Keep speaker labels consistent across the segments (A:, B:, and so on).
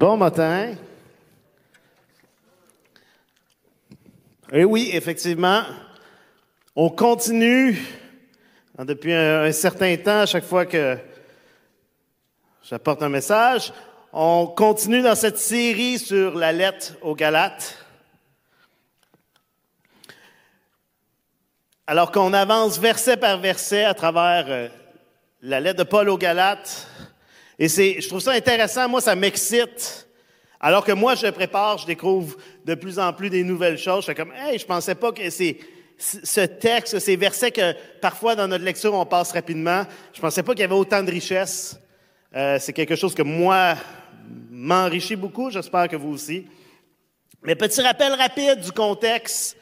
A: Bon matin. Et oui, effectivement, on continue hein, depuis un, certain temps, à chaque fois que j'apporte un message, on continue dans cette série sur la lettre aux Galates. Alors qu'on avance verset par verset à travers euh, la lettre de Paul aux Galates, et c'est, je trouve ça intéressant. Moi, ça m'excite. Alors que moi, je prépare, je découvre de plus en plus des nouvelles choses. Je fais comme, hey, je pensais pas que c'est ce texte, ces versets que parfois dans notre lecture on passe rapidement. Je pensais pas qu'il y avait autant de richesse. Euh, c'est quelque chose que moi m'enrichit beaucoup. J'espère que vous aussi. Mais petit rappel rapide du contexte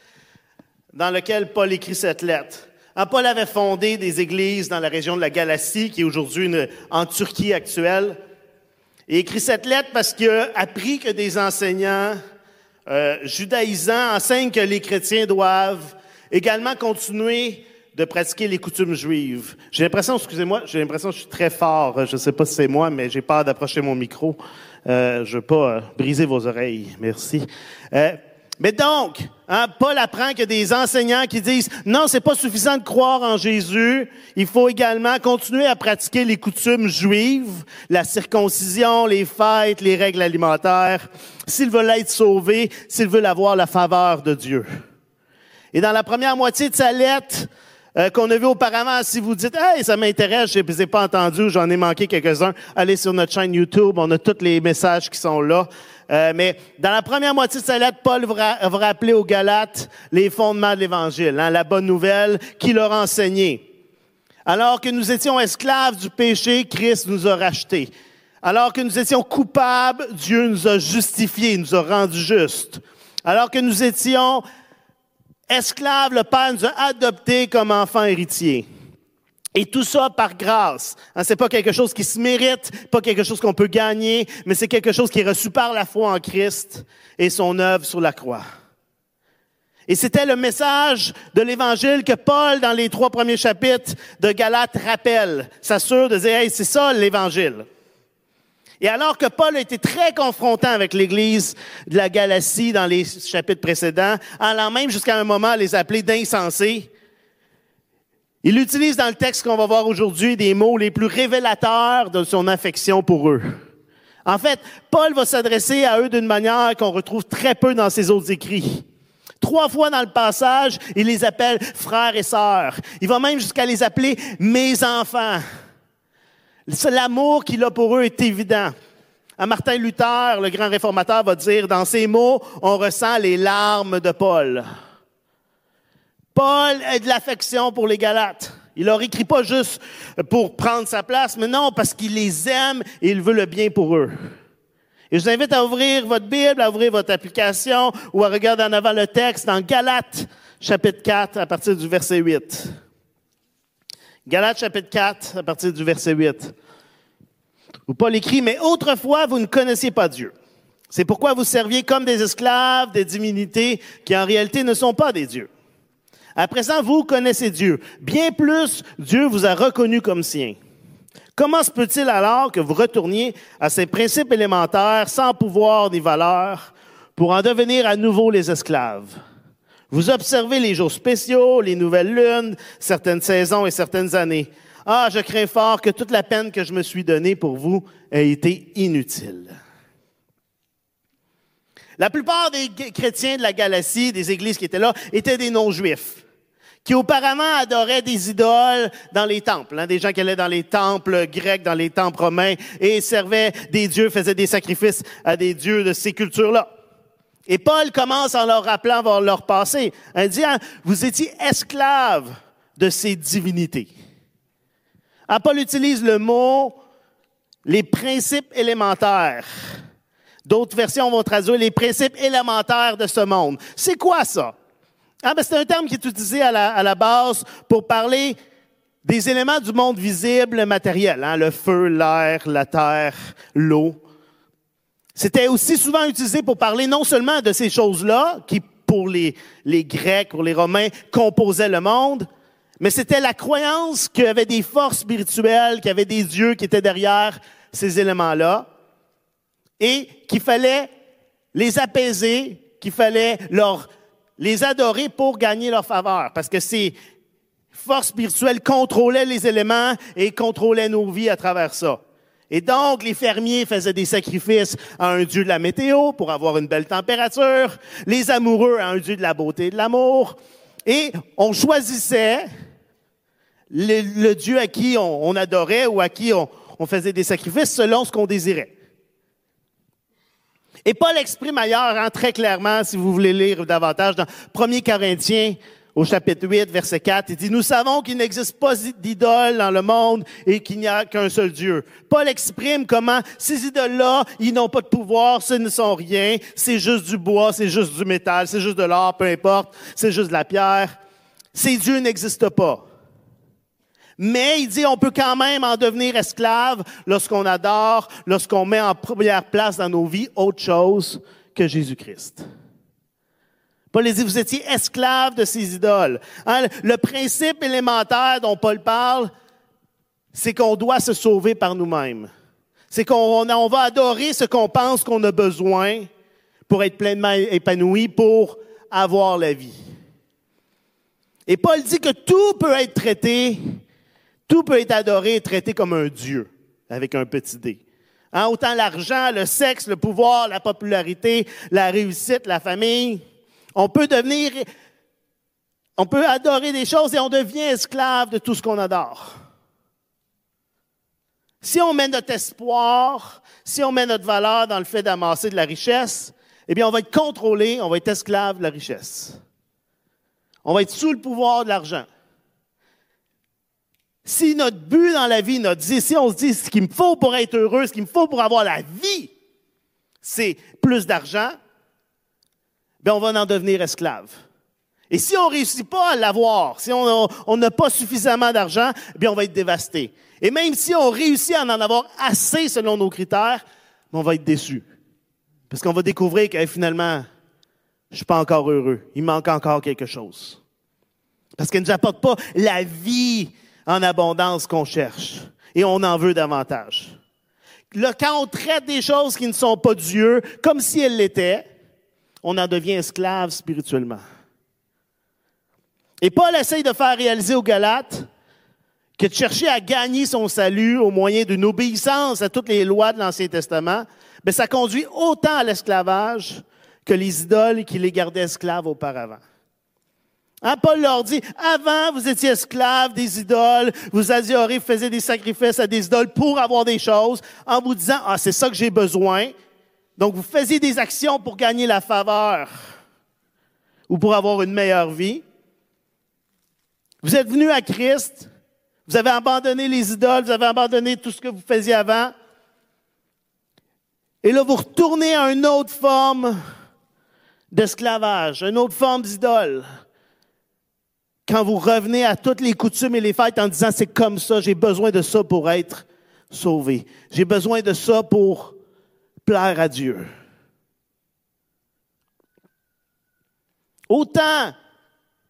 A: dans lequel Paul écrit cette lettre. Hein, Paul avait fondé des églises dans la région de la Galatie, qui est aujourd'hui en Turquie actuelle. Et écrit cette lettre parce qu'il a appris que des enseignants euh, judaïsants enseignent que les chrétiens doivent également continuer de pratiquer les coutumes juives. J'ai l'impression, excusez-moi, j'ai l'impression que je suis très fort. Je ne sais pas si c'est moi, mais j'ai peur d'approcher mon micro. Euh, je veux pas euh, briser vos oreilles. Merci. Mais donc, hein, Paul apprend qu'il y a des enseignants qui disent non, c'est pas suffisant de croire en Jésus. Il faut également continuer à pratiquer les coutumes juives, la circoncision, les fêtes, les règles alimentaires, s'ils veulent être sauvés, s'ils veulent avoir la faveur de Dieu. Et dans la première moitié de sa lettre, euh, qu'on a vu auparavant. Si vous dites, hey, ça m'intéresse, je n'ai pas entendu, j'en ai manqué quelques-uns, allez sur notre chaîne YouTube, on a tous les messages qui sont là. Euh, mais dans la première moitié de sa lettre, Paul va, rappeler aux Galates les fondements de l'Évangile, hein, la bonne nouvelle qu'il leur a enseignée. Alors que nous étions esclaves du péché, Christ nous a rachetés. Alors que nous étions coupables, Dieu nous a justifiés, nous a rendus justes. Alors que nous étions esclaves, le Père nous a comme enfants héritiers. Et tout ça par grâce. Hein, c'est pas quelque chose qui se mérite, pas quelque chose qu'on peut gagner, mais c'est quelque chose qui est reçu par la foi en Christ et son œuvre sur la croix. Et c'était le message de l'Évangile que Paul, dans les trois premiers chapitres de Galates, rappelle, s'assure de dire, hey, c'est ça l'Évangile. Et alors que Paul a été très confrontant avec l'Église de la Galatie dans les chapitres précédents, allant même jusqu'à un moment les appeler d'insensés, il utilise dans le texte qu'on va voir aujourd'hui des mots les plus révélateurs de son affection pour eux. En fait, Paul va s'adresser à eux d'une manière qu'on retrouve très peu dans ses autres écrits. Trois fois dans le passage, il les appelle frères et sœurs. Il va même jusqu'à les appeler mes enfants. L'amour qu'il a pour eux est évident. À Martin Luther, le grand réformateur, va dire, dans ces mots, on ressent les larmes de Paul. Paul a de l'affection pour les Galates. Il leur écrit pas juste pour prendre sa place, mais non, parce qu'il les aime et il veut le bien pour eux. Et je vous invite à ouvrir votre Bible, à ouvrir votre application ou à regarder en avant le texte dans Galates, chapitre 4, à partir du verset 8. Galates, chapitre 4, à partir du verset 8. Où Paul écrit, mais autrefois, vous ne connaissiez pas Dieu. C'est pourquoi vous serviez comme des esclaves, des divinités qui en réalité ne sont pas des dieux. À présent, vous connaissez Dieu. Bien plus, Dieu vous a reconnu comme sien. Comment se peut-il alors que vous retourniez à ces principes élémentaires sans pouvoir ni valeur pour en devenir à nouveau les esclaves? Vous observez les jours spéciaux, les nouvelles lunes, certaines saisons et certaines années. Ah, je crains fort que toute la peine que je me suis donnée pour vous ait été inutile. La plupart des chrétiens de la Galatie, des églises qui étaient là, étaient des non-juifs qui auparavant adoraient des idoles dans les temples, hein, des gens qui allaient dans les temples grecs, dans les temples romains et servaient des dieux, faisaient des sacrifices à des dieux de ces cultures-là. Et Paul commence en leur rappelant leur passé, en disant, vous étiez esclaves de ces divinités. Ah, Paul utilise le mot les principes élémentaires. D'autres versions vont traduire les principes élémentaires de ce monde. C'est quoi ça? Ah, ben, c'est un terme qui est utilisé à la, à la, base pour parler des éléments du monde visible matériel, hein, le feu, l'air, la terre, l'eau. C'était aussi souvent utilisé pour parler non seulement de ces choses-là, qui pour les, Grecs, pour les Romains, composaient le monde, mais c'était la croyance qu'il y avait des forces spirituelles, qu'il y avait des dieux qui étaient derrière ces éléments-là. et qu'il fallait les apaiser, qu'il fallait leur, les adorer pour gagner leur faveur. Parce que ces forces spirituelles contrôlaient les éléments et contrôlaient nos vies à travers ça. Et donc, les fermiers faisaient des sacrifices à un dieu de la météo pour avoir une belle température, les amoureux à un dieu de la beauté et de l'amour. Et on choisissait le, dieu à qui on, adorait ou à qui on, faisait des sacrifices selon ce qu'on désirait. Et Paul exprime ailleurs, hein, très clairement, si vous voulez lire davantage, dans 1 Corinthiens, au chapitre 8, verset 4, il dit, nous savons qu'il n'existe pas d'idole dans le monde et qu'il n'y a qu'un seul Dieu. Paul exprime comment ces idoles-là, ils n'ont pas de pouvoir, ce ne sont rien, c'est juste du bois, c'est juste du métal, c'est juste de l'or, peu importe, c'est juste de la pierre. Ces dieux n'existent pas. Mais il dit, on peut quand même en devenir esclave lorsqu'on adore, lorsqu'on met en première place dans nos vies autre chose que Jésus-Christ. Paul dit, vous étiez esclave de ces idoles. Hein, le principe élémentaire dont Paul parle, c'est qu'on doit se sauver par nous-mêmes. C'est qu'on on va adorer ce qu'on pense qu'on a besoin pour être pleinement épanoui, pour avoir la vie. Et Paul dit que tout peut être traité tout peut être adoré et traité comme un Dieu, avec un petit d. Hein, autant l'argent, le sexe, le pouvoir, la popularité, la réussite, la famille. On peut devenir, on peut adorer des choses et on devient esclave de tout ce qu'on adore. Si on met notre espoir, si on met notre valeur dans le fait d'amasser de la richesse, eh bien, on va être contrôlé, on va être esclave de la richesse. On va être sous le pouvoir de l'argent. Si notre but dans la vie, notre si on se dit ce qu'il me faut pour être heureux, ce qu'il me faut pour avoir la vie, c'est plus d'argent, ben on va en devenir esclave. Et si on ne réussit pas à l'avoir, si on n'a pas suffisamment d'argent, bien on va être dévasté. Et même si on réussit à en avoir assez selon nos critères, ben, on va être déçu. Parce qu'on va découvrir que finalement, je suis pas encore heureux. Il manque encore quelque chose. Parce qu'elle ne nous apporte pas la vie en abondance qu'on cherche. Et on en veut davantage. Là, quand on traite des choses qui ne sont pas Dieu comme si elles l'étaient, on en devient esclave spirituellement. Et Paul essaye de faire réaliser aux Galates que de chercher à gagner son salut au moyen d'une obéissance à toutes les lois de l'Ancien Testament, mais ça conduit autant à l'esclavage que les idoles qui les gardaient esclaves auparavant. Hein, Paul leur dit, avant, vous étiez esclaves des idoles, vous adorez, vous faisiez des sacrifices à des idoles pour avoir des choses, en vous disant, ah, c'est ça que j'ai besoin. Donc, vous faisiez des actions pour gagner la faveur ou pour avoir une meilleure vie. Vous êtes venus à Christ, vous avez abandonné les idoles, vous avez abandonné tout ce que vous faisiez avant. Et là, vous retournez à une autre forme d'esclavage, une autre forme d'idole quand vous revenez à toutes les coutumes et les fêtes en disant c'est comme ça, j'ai besoin de ça pour être sauvé. J'ai besoin de ça pour plaire à Dieu. Autant,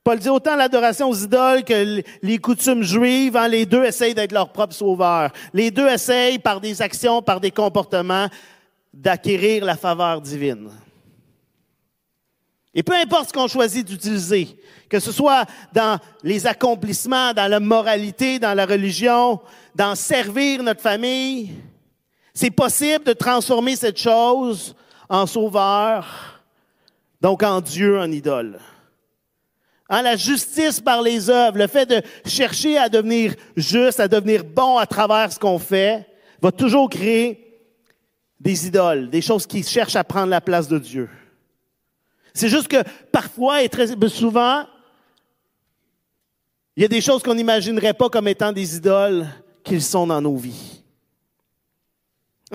A: Paul dit autant l'adoration aux idoles que les coutumes juives, hein, les deux essayent d'être leur propre sauveur. Les deux essayent par des actions, par des comportements, d'acquérir la faveur divine. Et peu importe ce qu'on choisit d'utiliser, que ce soit dans les accomplissements, dans la moralité, dans la religion, dans servir notre famille, c'est possible de transformer cette chose en sauveur, donc en Dieu, en idole. Hein, la justice par les œuvres, le fait de chercher à devenir juste, à devenir bon à travers ce qu'on fait, va toujours créer des idoles, des choses qui cherchent à prendre la place de Dieu. C'est juste que parfois et très souvent, il y a des choses qu'on n'imaginerait pas comme étant des idoles qu'ils sont dans nos vies.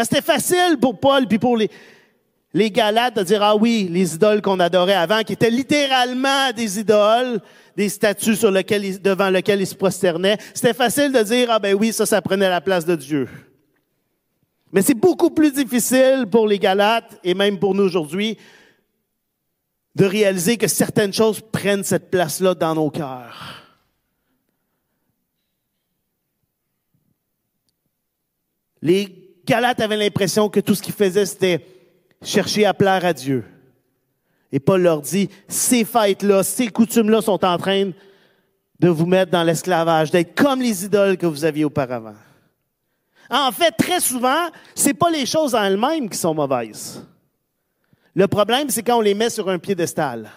A: C'était facile pour Paul puis pour les, les Galates de dire, ah oui, les idoles qu'on adorait avant, qui étaient littéralement des idoles, des statues sur lesquelles, devant lesquelles ils se prosternaient. C'était facile de dire, ah ben oui, ça, ça prenait la place de Dieu. Mais c'est beaucoup plus difficile pour les Galates et même pour nous aujourd'hui de réaliser que certaines choses prennent cette place-là dans nos cœurs. Les Galates avaient l'impression que tout ce qu'ils faisaient, c'était chercher à plaire à Dieu. Et Paul leur dit, ces fêtes-là, ces coutumes-là sont en train de vous mettre dans l'esclavage, d'être comme les idoles que vous aviez auparavant. En fait, très souvent, c'est pas les choses en elles-mêmes qui sont mauvaises. Le problème, c'est quand on les met sur un piédestal.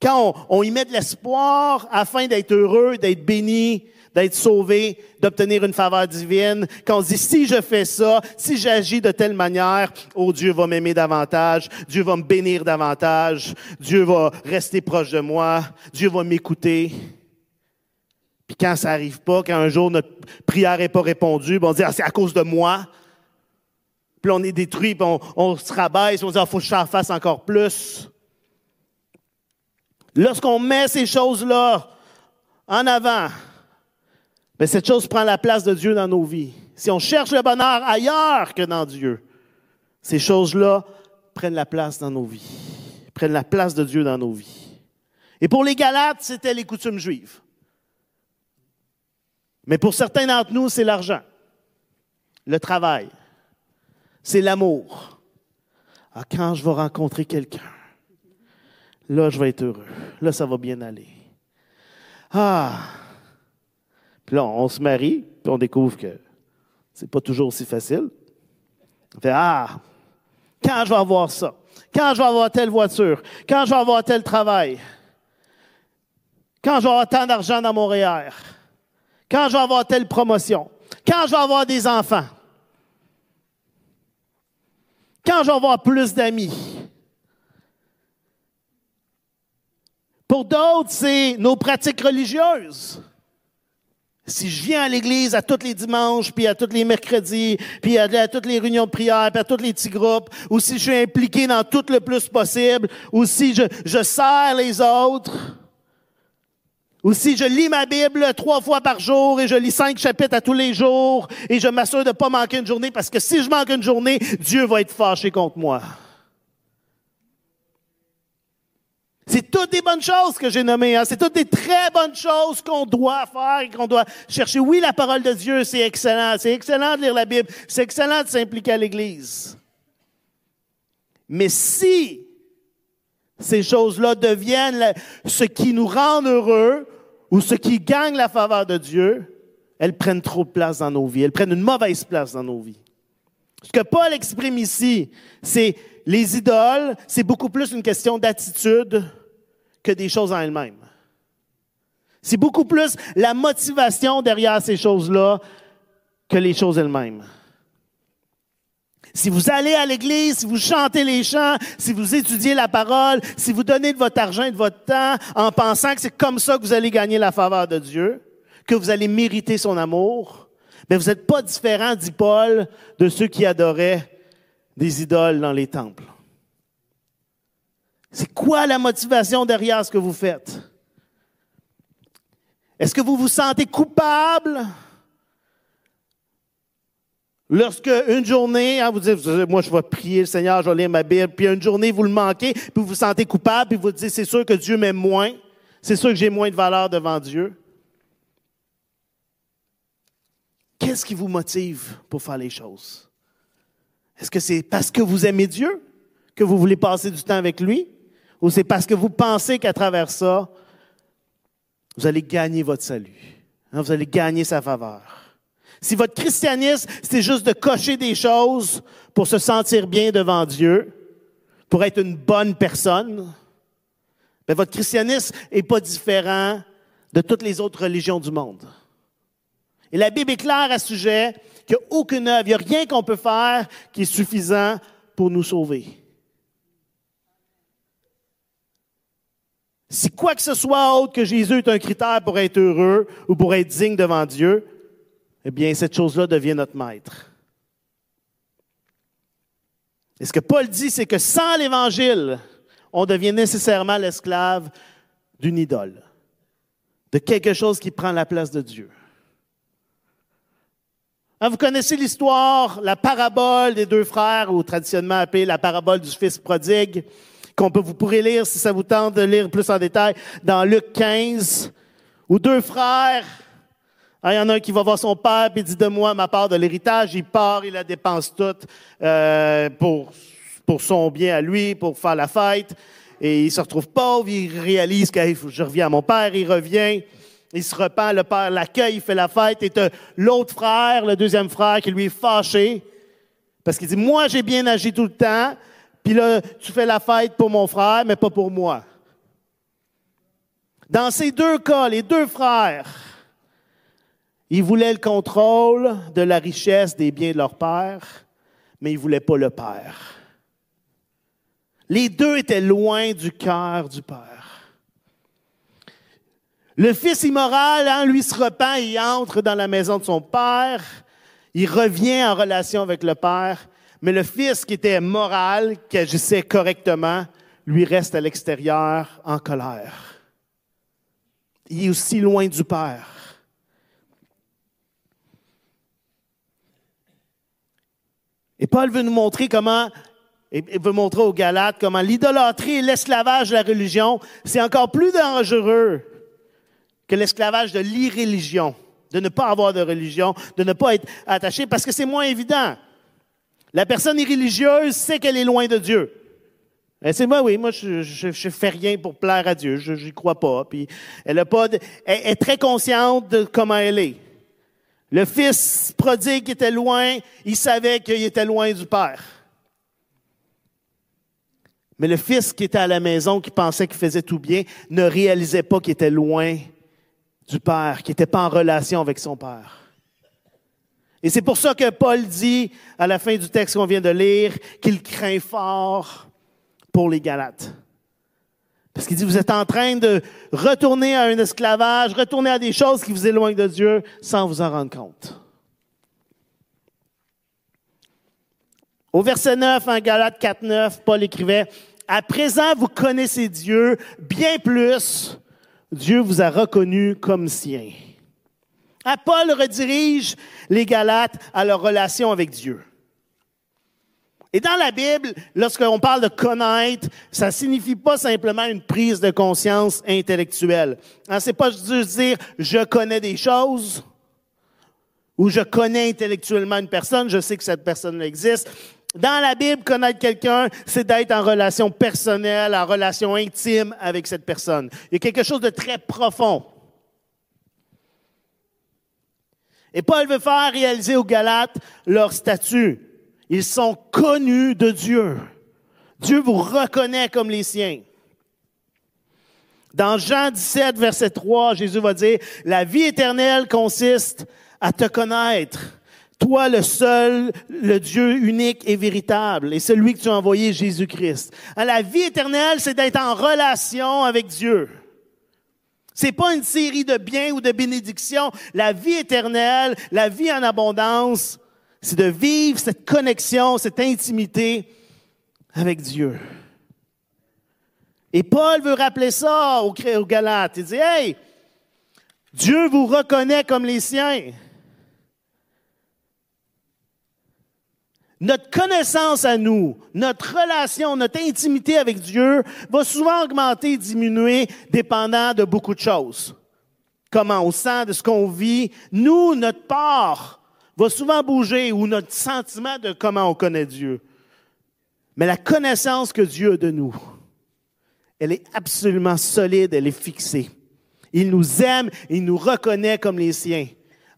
A: Quand on, on y met de l'espoir afin d'être heureux, d'être béni, d'être sauvé, d'obtenir une faveur divine, quand on dit si je fais ça, si j'agis de telle manière, oh Dieu va m'aimer davantage, Dieu va me bénir davantage, Dieu va rester proche de moi, Dieu va m'écouter. Puis quand ça arrive pas, quand un jour notre prière n'est pas répondue, ben, on dit ah, c'est à cause de moi. Puis on est détruit, puis on, se rabaisse, on dit il ah, faut que je fasse encore plus. Lorsqu'on met ces choses-là en avant, mais cette chose prend la place de Dieu dans nos vies. Si on cherche le bonheur ailleurs que dans Dieu, ces choses-là prennent la place dans nos vies, prennent la place de Dieu dans nos vies. Et pour les Galates, c'était les coutumes juives. Mais pour certains d'entre nous, c'est l'argent, le travail, c'est l'amour. Ah, quand je vais rencontrer quelqu'un, là, je vais être heureux. Là, ça va bien aller. Ah, puis là, on se marie, puis on découvre que c'est pas toujours aussi facile. On fait, ah, quand je vais avoir ça? Quand je vais avoir telle voiture? Quand je vais avoir tel travail? Quand je vais avoir tant d'argent dans mon REER? Quand je vais avoir telle promotion? Quand je vais avoir des enfants? Quand je vais avoir plus d'amis? Pour d'autres, c'est nos pratiques religieuses si je viens à l'église à tous les dimanches, puis à tous les mercredis, puis à, toutes les réunions de prière, puis à tous les petits groupes, ou si je suis impliqué dans tout le plus possible, ou si je, je sers les autres, ou si je lis ma Bible trois fois par jour et je lis cinq chapitres à tous les jours et je m'assure de ne pas manquer une journée parce que si je manque une journée, Dieu va être fâché contre moi. C'est toutes des bonnes choses que j'ai nommées. Hein. C'est toutes des très bonnes choses qu'on doit faire et qu'on doit chercher. Oui, la parole de Dieu, c'est excellent. C'est excellent de lire la Bible. C'est excellent de s'impliquer à l'Église. Mais si ces choses-là deviennent ce qui nous rend heureux ou ce qui gagne la faveur de Dieu, elles prennent trop de place dans nos vies. Elles prennent une mauvaise place dans nos vies. Ce que Paul exprime ici, c'est les idoles, c'est beaucoup plus une question d'attitude que des choses en elles-mêmes. C'est beaucoup plus la motivation derrière ces choses-là que les choses elles-mêmes. Si vous allez à l'église, si vous chantez les chants, si vous étudiez la parole, si vous donnez de votre argent et de votre temps en pensant que c'est comme ça que vous allez gagner la faveur de Dieu, que vous allez mériter son amour, mais vous n'êtes pas différent, dit Paul, de ceux qui adoraient des idoles dans les temples. C'est quoi la motivation derrière ce que vous faites? Est-ce que vous vous sentez coupable lorsque une journée, hein, vous dites, moi je vais prier le Seigneur, je vais lire ma Bible, puis une journée vous le manquez, puis vous vous sentez coupable, puis vous dites, c'est sûr que Dieu m'aime moins, c'est sûr que j'ai moins de valeur devant Dieu. Qu'est-ce qui vous motive pour faire les choses? Est-ce que c'est parce que vous aimez Dieu que vous voulez passer du temps avec lui? Ou c'est parce que vous pensez qu'à travers ça, vous allez gagner votre salut. Hein, vous allez gagner sa faveur. Si votre christianisme, c'est juste de cocher des choses pour se sentir bien devant Dieu, pour être une bonne personne, ben votre christianisme n'est pas différent de toutes les autres religions du monde. Et la Bible est claire à ce sujet qu'il n'y a aucune œuvre, il n'y a rien qu'on peut faire qui est suffisant pour nous sauver. Si quoi que ce soit autre que Jésus est un critère pour être heureux ou pour être digne devant Dieu, eh bien, cette chose-là devient notre maître. Et ce que Paul dit, c'est que sans l'Évangile, on devient nécessairement l'esclave d'une idole, de quelque chose qui prend la place de Dieu. Hein, vous connaissez l'histoire, la parabole des deux frères, ou traditionnellement appelée la parabole du fils prodigue? Vous pourrez lire si ça vous tente de lire plus en détail dans Luc 15, où deux frères Hein, il y en a un qui va voir son père et dit de moi ma part de l'héritage. Il part, il la dépense toute euh, pour, pour son bien à lui, pour faire la fête. Et il se retrouve pauvre, il réalise que je reviens à mon père, il revient. Il se repent, le père l'accueille, il fait la fête. Et l'autre frère, le deuxième frère, qui lui est fâché. Parce qu'il dit, moi j'ai bien agi tout le temps. Puis là, tu fais la fête pour mon frère, mais pas pour moi. Dans ces deux cas, les deux frères, ils voulaient le contrôle de la richesse des biens de leur père, mais ils ne voulaient pas le père. Les deux étaient loin du cœur du père. Le fils immoral, hein, lui, se repent, il entre dans la maison de son père, il revient en relation avec le père, mais le fils qui était moral, qui agissait correctement, lui reste à l'extérieur en colère. Il est aussi loin du père. Et Paul veut nous montrer comment, et veut montrer aux Galates comment l'idolâtrie et l'esclavage de la religion, c'est encore plus dangereux que l'esclavage de l'irréligion, de ne pas avoir de religion, de ne pas être attaché, parce que c'est moins évident. La personne irreligieuse sait qu'elle est loin de Dieu. c'est moi, oui, moi, je, fais rien pour plaire à Dieu, je n'y crois pas. Puis elle, a pas elle est très consciente de comment elle est. Le fils prodigue était loin, il savait qu'il était loin du Père. Mais le fils qui était à la maison, qui pensait qu'il faisait tout bien, ne réalisait pas qu'il était loin du Père, qu'il n'était pas en relation avec son Père. Et c'est pour ça que Paul dit, à la fin du texte qu'on vient de lire, qu'il craint fort pour les Galates. Parce qu'il dit, vous êtes en train de retourner à un esclavage, retourner à des choses qui vous éloignent de Dieu sans vous en rendre compte. Au verset 9, en Galates 4, 9, Paul écrivait, À présent, vous connaissez Dieu bien plus. Dieu vous a reconnu comme sien. Paul redirige les Galates à leur relation avec Dieu. Et dans la Bible, lorsqu'on parle de connaître, ça signifie pas simplement une prise de conscience intellectuelle. Hein, c'est pas juste dire je connais des choses ou je connais intellectuellement une personne, je sais que cette personne existe. Dans la Bible, connaître quelqu'un, c'est d'être en relation personnelle, en relation intime avec cette personne. Il y a quelque chose de très profond. Et Paul veut faire réaliser aux Galates leur statut. Ils sont connus de Dieu. Dieu vous reconnaît comme les siens. Dans Jean 17, verset 3, Jésus va dire, la vie éternelle consiste à te connaître. Toi, le seul, le Dieu unique et véritable, et celui que tu as envoyé, Jésus-Christ. La vie éternelle, c'est d'être en relation avec Dieu. C'est pas une série de biens ou de bénédictions. La vie éternelle, la vie en abondance, c'est de vivre cette connexion, cette intimité avec Dieu. Et Paul veut rappeler ça aux, Galates. Il dit, hey, Dieu vous reconnaît comme les siens. Notre connaissance à nous, notre relation, notre intimité avec Dieu va souvent augmenter et diminuer dépendant de beaucoup de choses. Comment on sent, de ce qu'on vit. Nous, notre part, va souvent bouger ou notre sentiment de comment on connaît Dieu. Mais la connaissance que Dieu a de nous, elle est absolument solide, elle est fixée. Il nous aime, il nous reconnaît comme les siens.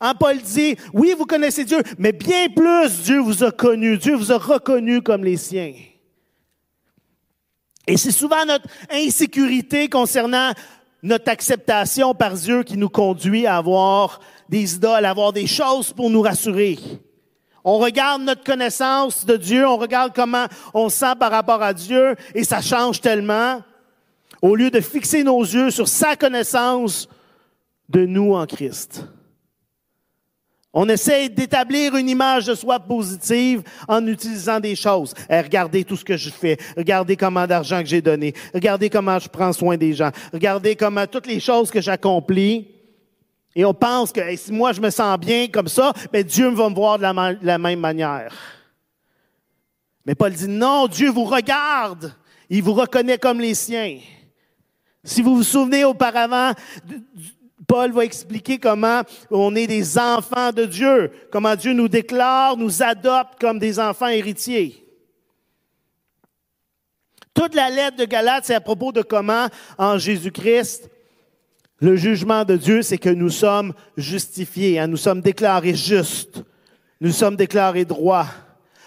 A: En Paul dit, oui, vous connaissez Dieu, mais bien plus, Dieu vous a connu, Dieu vous a reconnu comme les siens. Et c'est souvent notre insécurité concernant notre acceptation par Dieu qui nous conduit à avoir des idoles, avoir des choses pour nous rassurer. On regarde notre connaissance de Dieu, on regarde comment on sent par rapport à Dieu et ça change tellement. Au lieu de fixer nos yeux sur sa connaissance de nous en Christ. On essaie d'établir une image de soi positive en utilisant des choses. Eh, regardez tout ce que je fais. Regardez comment d'argent que j'ai donné. Regardez comment je prends soin des gens. Regardez comment toutes les choses que j'accomplis. Et on pense que si moi je me sens bien comme ça, ben Dieu va me voir de la, la même manière. Mais Paul dit non, Dieu vous regarde. Il vous reconnaît comme les siens. Si vous vous souvenez auparavant Paul va expliquer comment on est des enfants de Dieu, comment Dieu nous déclare, nous adopte comme des enfants héritiers. Toute la lettre de Galates, c'est à propos de comment, en Jésus-Christ, le jugement de Dieu, c'est que nous sommes justifiés, hein, nous sommes déclarés justes, nous sommes déclarés droits.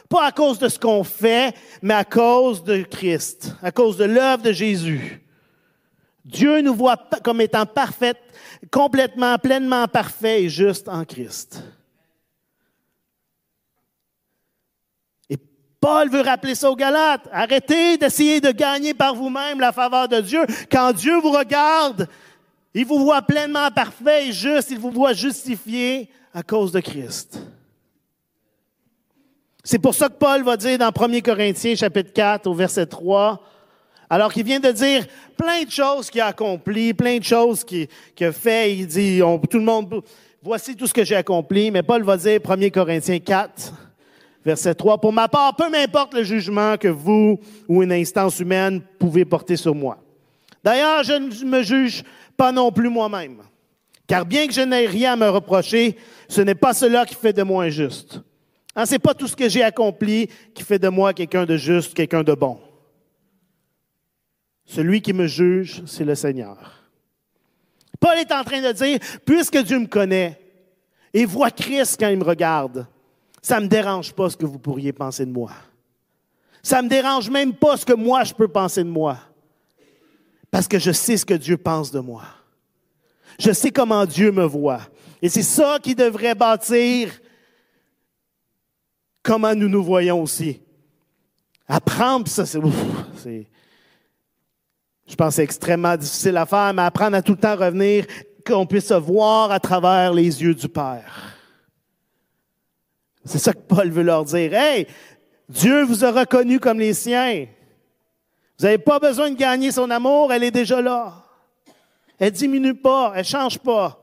A: Pas à cause de ce qu'on fait, mais à cause de Christ, à cause de l'œuvre de Jésus. Dieu nous voit comme étant parfaits, complètement, pleinement parfaits et justes en Christ. Et Paul veut rappeler ça aux Galates. Arrêtez d'essayer de gagner par vous-même la faveur de Dieu. Quand Dieu vous regarde, il vous voit pleinement parfait et juste, il vous voit justifié à cause de Christ. C'est pour ça que Paul va dire dans 1 Corinthiens chapitre 4 au verset 3, alors qu'il vient de dire plein de choses qu'il a accompli, plein de choses qu'il a fait. Il dit, tout le monde, voici tout ce que j'ai accompli. Mais Paul va dire, 1 Corinthiens 4, verset 3, pour ma part, peu m'importe le jugement que vous ou une instance humaine pouvez porter sur moi. D'ailleurs, je ne me juge pas non plus moi-même. Car bien que je n'ai rien à me reprocher, ce n'est pas cela qui fait de moi injuste. Hein, Ce n'est pas tout ce que j'ai accompli qui fait de moi quelqu'un de juste, quelqu'un de bon. Celui qui me juge, c'est le Seigneur. Paul est en train de dire, puisque Dieu me connaît et voit Christ quand il me regarde, ça ne me dérange pas ce que vous pourriez penser de moi. Ça ne me dérange même pas ce que moi je peux penser de moi. Parce que je sais ce que Dieu pense de moi. Je sais comment Dieu me voit. Et c'est ça qui devrait bâtir comment nous nous voyons aussi. Apprendre, ça, c'est, je pense que c'est extrêmement difficile à faire, mais apprendre à tout le temps revenir, qu'on puisse se voir à travers les yeux du Père. C'est ça que Paul veut leur dire. Hey, Dieu vous a reconnu comme les siens. Vous n'avez pas besoin de gagner son amour, elle est déjà là. Elle diminue pas, elle change pas.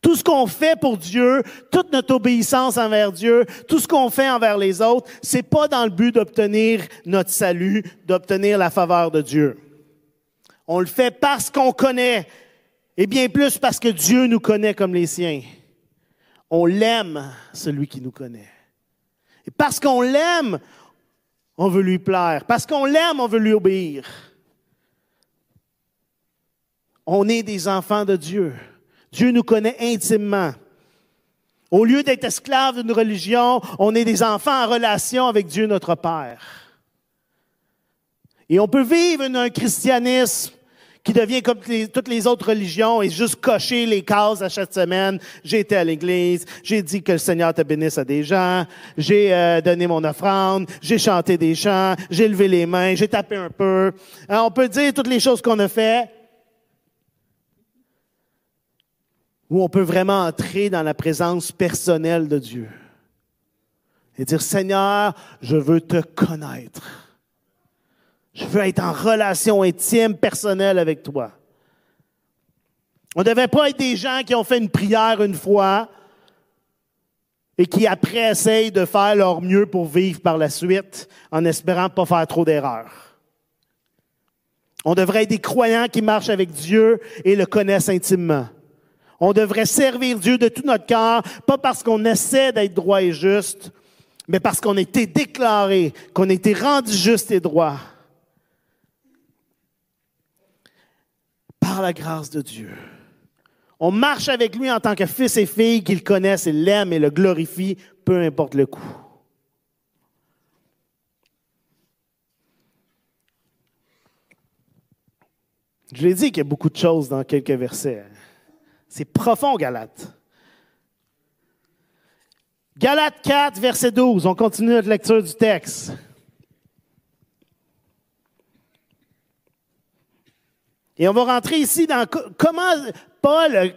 A: Tout ce qu'on fait pour Dieu, toute notre obéissance envers Dieu, tout ce qu'on fait envers les autres, c'est pas dans le but d'obtenir notre salut, d'obtenir la faveur de Dieu. On le fait parce qu'on connaît, et bien plus parce que Dieu nous connaît comme les siens. On l'aime, celui qui nous connaît. Et parce qu'on l'aime, on veut lui plaire. Parce qu'on l'aime, on veut lui obéir. On est des enfants de Dieu. Dieu nous connaît intimement. Au lieu d'être esclaves d'une religion, on est des enfants en relation avec Dieu notre Père. Et on peut vivre un christianisme qui devient comme toutes les autres religions et juste cocher les cases à chaque semaine. J'ai été à l'église, j'ai dit que le Seigneur te bénisse à des gens, j'ai euh, donné mon offrande, j'ai chanté des chants, j'ai levé les mains, j'ai tapé un peu. Hein, on peut dire toutes les choses qu'on a fait, où on peut vraiment entrer dans la présence personnelle de Dieu et dire, Seigneur, je veux te connaître. Je veux être en relation intime, personnelle avec toi. On ne devait pas être des gens qui ont fait une prière une fois et qui après essayent de faire leur mieux pour vivre par la suite en espérant pas faire trop d'erreurs. On devrait être des croyants qui marchent avec Dieu et le connaissent intimement. On devrait servir Dieu de tout notre cœur, pas parce qu'on essaie d'être droit et juste, mais parce qu'on a été déclaré, qu'on a été rendu juste et droit. Par la grâce de Dieu. On marche avec lui en tant que fils et fille qu'il connaissent et l'aiment et le glorifient, peu importe le coût. Je l'ai dit qu'il y a beaucoup de choses dans quelques versets. C'est profond, Galate. Galate 4, verset 12. On continue notre lecture du texte. Et on va rentrer ici dans comment Paul,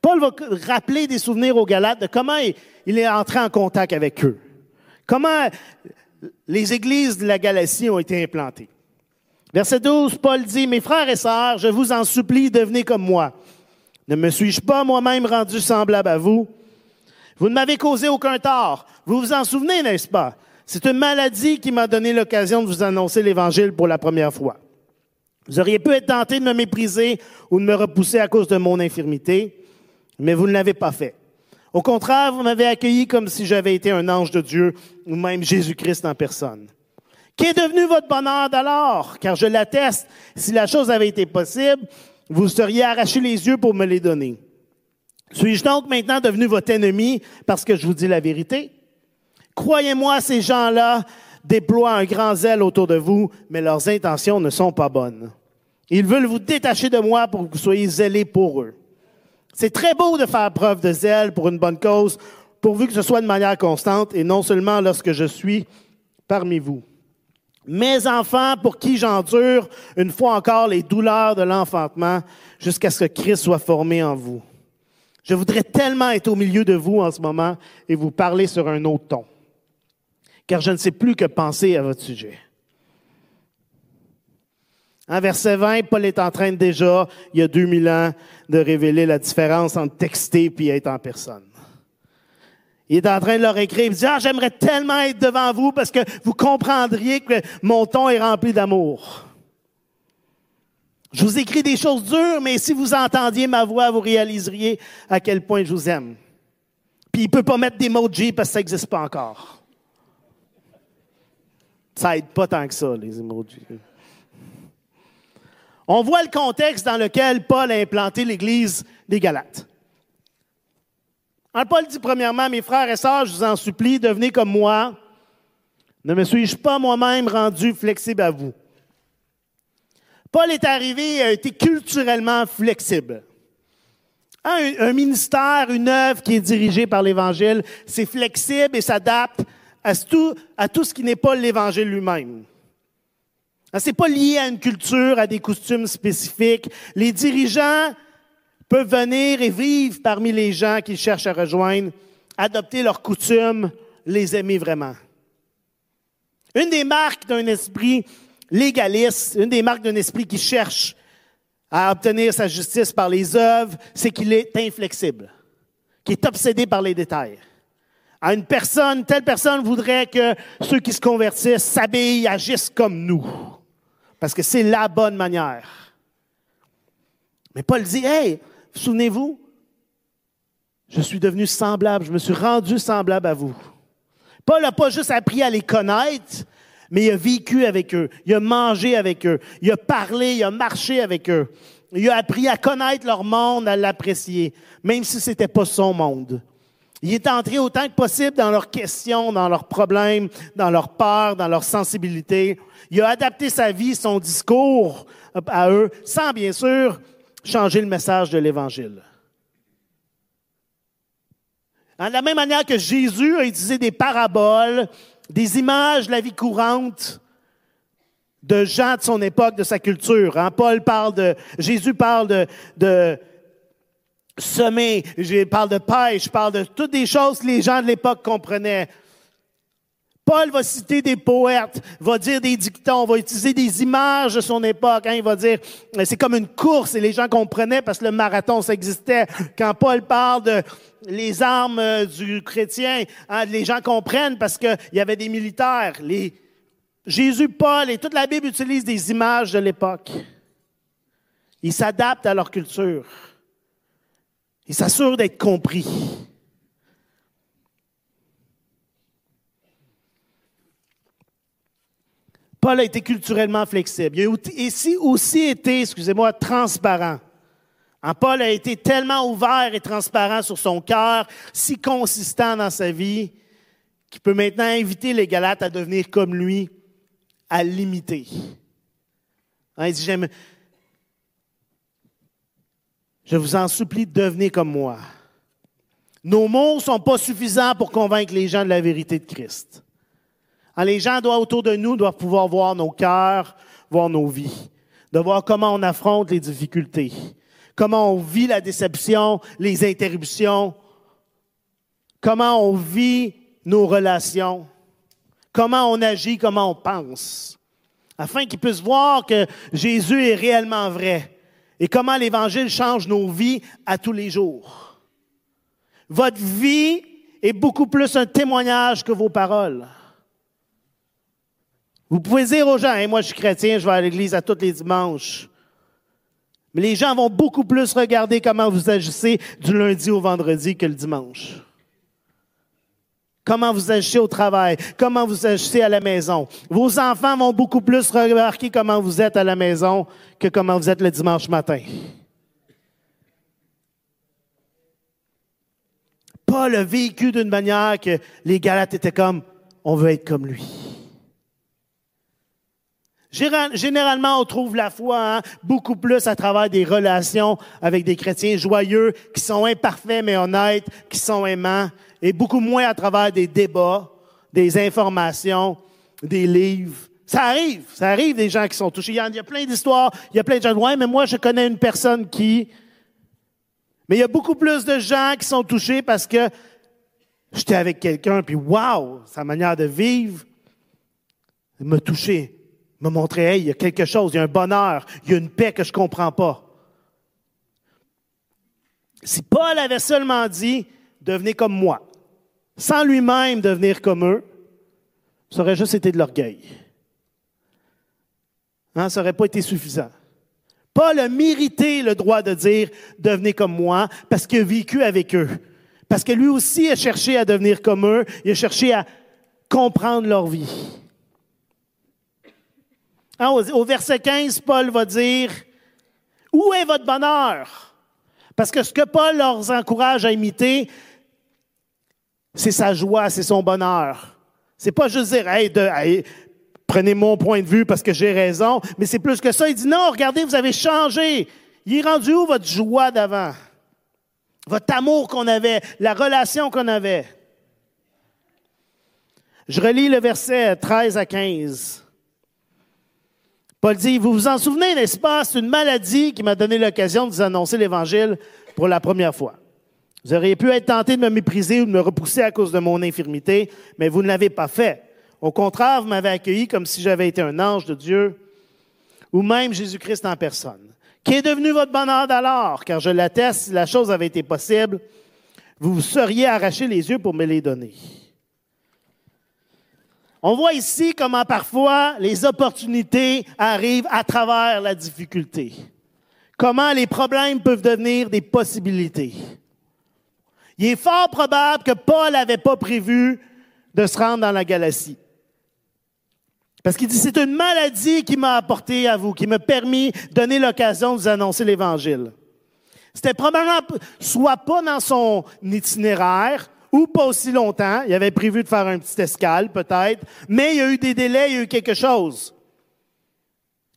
A: Paul va rappeler des souvenirs aux Galates de comment il est entré en contact avec eux. Comment les églises de la Galatie ont été implantées. Verset 12, Paul dit, Mes frères et sœurs, je vous en supplie, devenez comme moi ne me suis-je pas moi-même rendu semblable à vous? Vous ne m'avez causé aucun tort. Vous vous en souvenez, n'est-ce pas? C'est une maladie qui m'a donné l'occasion de vous annoncer l'Évangile pour la première fois. Vous auriez pu être tenté de me mépriser ou de me repousser à cause de mon infirmité, mais vous ne l'avez pas fait. Au contraire, vous m'avez accueilli comme si j'avais été un ange de Dieu ou même Jésus-Christ en personne. Qu'est devenu votre bonheur d'alors? Car je l'atteste, si la chose avait été possible, vous seriez arraché les yeux pour me les donner. Suis-je donc maintenant devenu votre ennemi parce que je vous dis la vérité? Croyez-moi, ces gens-là déploient un grand zèle autour de vous, mais leurs intentions ne sont pas bonnes. Ils veulent vous détacher de moi pour que vous soyez zélés pour eux. C'est très beau de faire preuve de zèle pour une bonne cause, pourvu que ce soit de manière constante et non seulement lorsque je suis parmi vous. Mes enfants, pour qui j'endure une fois encore les douleurs de l'enfantement, jusqu'à ce que Christ soit formé en vous. Je voudrais tellement être au milieu de vous en ce moment et vous parler sur un autre ton, car je ne sais plus que penser à votre sujet. En verset 20, Paul est en train déjà, il y a 2000 ans, de révéler la différence entre texter et être en personne. Il est en train de leur écrire, il dit, ah, j'aimerais tellement être devant vous parce que vous comprendriez que mon ton est rempli d'amour. Je vous écris des choses dures, mais si vous entendiez ma voix, vous réaliseriez à quel point je vous aime. Puis il peut pas mettre des parce que ça n'existe pas encore. Ça aide pas tant que ça, les emojis. On voit le contexte dans lequel Paul a implanté l'Église des Galates. Paul dit premièrement, mes frères et sœurs, je vous en supplie, devenez comme moi. Ne me suis-je pas moi-même rendu flexible à vous? Paul est arrivé et a été culturellement flexible. Un, ministère, une œuvre qui est dirigée par l'Évangile, c'est flexible et s'adapte à tout, ce qui n'est pas l'Évangile lui-même. Ce n'est pas lié à une culture, à des costumes spécifiques. Les dirigeants peuvent venir et vivre parmi les gens qu'ils cherchent à rejoindre, adopter leurs coutumes, les aimer vraiment. Une des marques d'un esprit légaliste, une des marques d'un esprit qui cherche à obtenir sa justice par les œuvres, c'est qu'il est inflexible, qu'il est obsédé par les détails. À une personne, telle personne voudrait que ceux qui se convertissent s'habillent, agissent comme nous, parce que c'est la bonne manière. Mais Paul dit, hey, Souvenez-vous, je suis devenu semblable, je me suis rendu semblable à vous. Paul n'a pas juste appris à les connaître, mais il a vécu avec eux, il a mangé avec eux, il a parlé, il a marché avec eux. Il a appris à connaître leur monde, à l'apprécier, même si ce n'était pas son monde. Il est entré autant que possible dans leurs questions, dans leurs problèmes, dans leurs peurs, dans leurs sensibilités. Il a adapté sa vie, son discours à eux, sans bien sûr changer le message de l'Évangile. De la même manière que Jésus a utilisé des paraboles, des images de la vie courante de gens de son époque, de sa culture. Hein. Paul parle de, Jésus parle de, de semer, je parle de pêche, je parle de toutes des choses que les gens de l'époque comprenaient. Paul va citer des poètes, va dire des dictons, va utiliser des images de son époque. Hein, il va dire, c'est comme une course et les gens comprenaient parce que le marathon, ça existait. Quand Paul parle de les armes euh, du chrétien, hein, les gens comprennent parce qu'il y avait des militaires. Les, Jésus, Paul et toute la Bible utilisent des images de l'époque. Ils s'adaptent à leur culture. Ils s'assurent d'être compris. Paul a été culturellement flexible. Il a aussi été, excusez-moi, transparent. Hein, Paul a été tellement ouvert et transparent sur son cœur, si consistant dans sa vie, qu'il peut maintenant inviter les Galates à devenir comme lui, à l'imiter. Hein, il dit, j'aime, je vous en supplie, devenez comme moi. Nos mots ne sont pas suffisants pour convaincre les gens de la vérité de Christ. Hein, les gens autour de nous doivent pouvoir voir nos cœurs, voir nos vies, de voir comment on affronte les difficultés, comment on vit la déception, les interruptions, comment on vit nos relations, comment on agit, comment on pense, afin qu'ils puissent voir que Jésus est réellement vrai et comment l'Évangile change nos vies à tous les jours. Votre vie est beaucoup plus un témoignage que vos paroles. Vous pouvez dire aux gens, moi je suis chrétien, je vais à l'église à tous les dimanches. Mais les gens vont beaucoup plus regarder comment vous agissez du lundi au vendredi que le dimanche. Comment vous agissez au travail, comment vous agissez à la maison. Vos enfants vont beaucoup plus remarquer comment vous êtes à la maison que comment vous êtes le dimanche matin. Paul a vécu d'une manière que les Galates étaient comme, on veut être comme lui. Généralement, on trouve la foi hein, beaucoup plus à travers des relations avec des chrétiens joyeux, qui sont imparfaits mais honnêtes, qui sont aimants, et beaucoup moins à travers des débats, des informations, des livres. Ça arrive, ça arrive des gens qui sont touchés. Il y a, plein d'histoires, il y a plein de gens, ouais, mais moi je connais une personne qui... Mais il y a beaucoup plus de gens qui sont touchés parce que j'étais avec quelqu'un, puis wow, sa manière de vivre m'a touché me montrer, hey, il y a quelque chose, il y a un bonheur, il y a une paix que je ne comprends pas. Si Paul avait seulement dit, devenez comme moi, sans lui-même devenir comme eux, ça aurait juste été de l'orgueil. Hein, ça n'aurait pas été suffisant. Paul a mérité le droit de dire devenez comme moi parce qu'il a vécu avec eux. Parce que lui aussi a cherché à devenir comme eux, il a cherché à comprendre leur vie. Hein, au, verset 15, Paul va dire, où est votre bonheur? Parce que ce que Paul leur encourage à imiter, c'est sa joie, c'est son bonheur. C'est pas juste dire, hey, prenez mon point de vue parce que j'ai raison, mais c'est plus que ça. Il dit, non, regardez, vous avez changé. Il est rendu où votre joie d'avant? Votre amour qu'on avait, la relation qu'on avait. Je relis le verset 13 à 15. Paul dit, vous vous en souvenez, n'est-ce pas? C'est une maladie qui m'a donné l'occasion de vous annoncer l'Évangile pour la première fois. Vous auriez pu être tenté de me mépriser ou de me repousser à cause de mon infirmité, mais vous ne l'avez pas fait. Au contraire, vous m'avez accueilli comme si j'avais été un ange de Dieu, ou même Jésus-Christ en personne. Qui est devenu votre bonheur d'alors? Car je l'atteste, si la chose avait été possible, vous vous seriez arraché les yeux pour me les donner. On voit ici comment parfois les opportunités arrivent à travers la difficulté. Comment les problèmes peuvent devenir des possibilités. Il est fort probable que Paul n'avait pas prévu de se rendre dans la galaxie. Parce qu'il dit, c'est une maladie qui m'a apporté à vous, qui m'a permis de donner l'occasion de vous annoncer l'Évangile. C'était probablement soit pas dans son itinéraire, ou pas aussi longtemps. Il avait prévu de faire un petit escale, peut-être, mais il y a eu des délais, il y a eu quelque chose.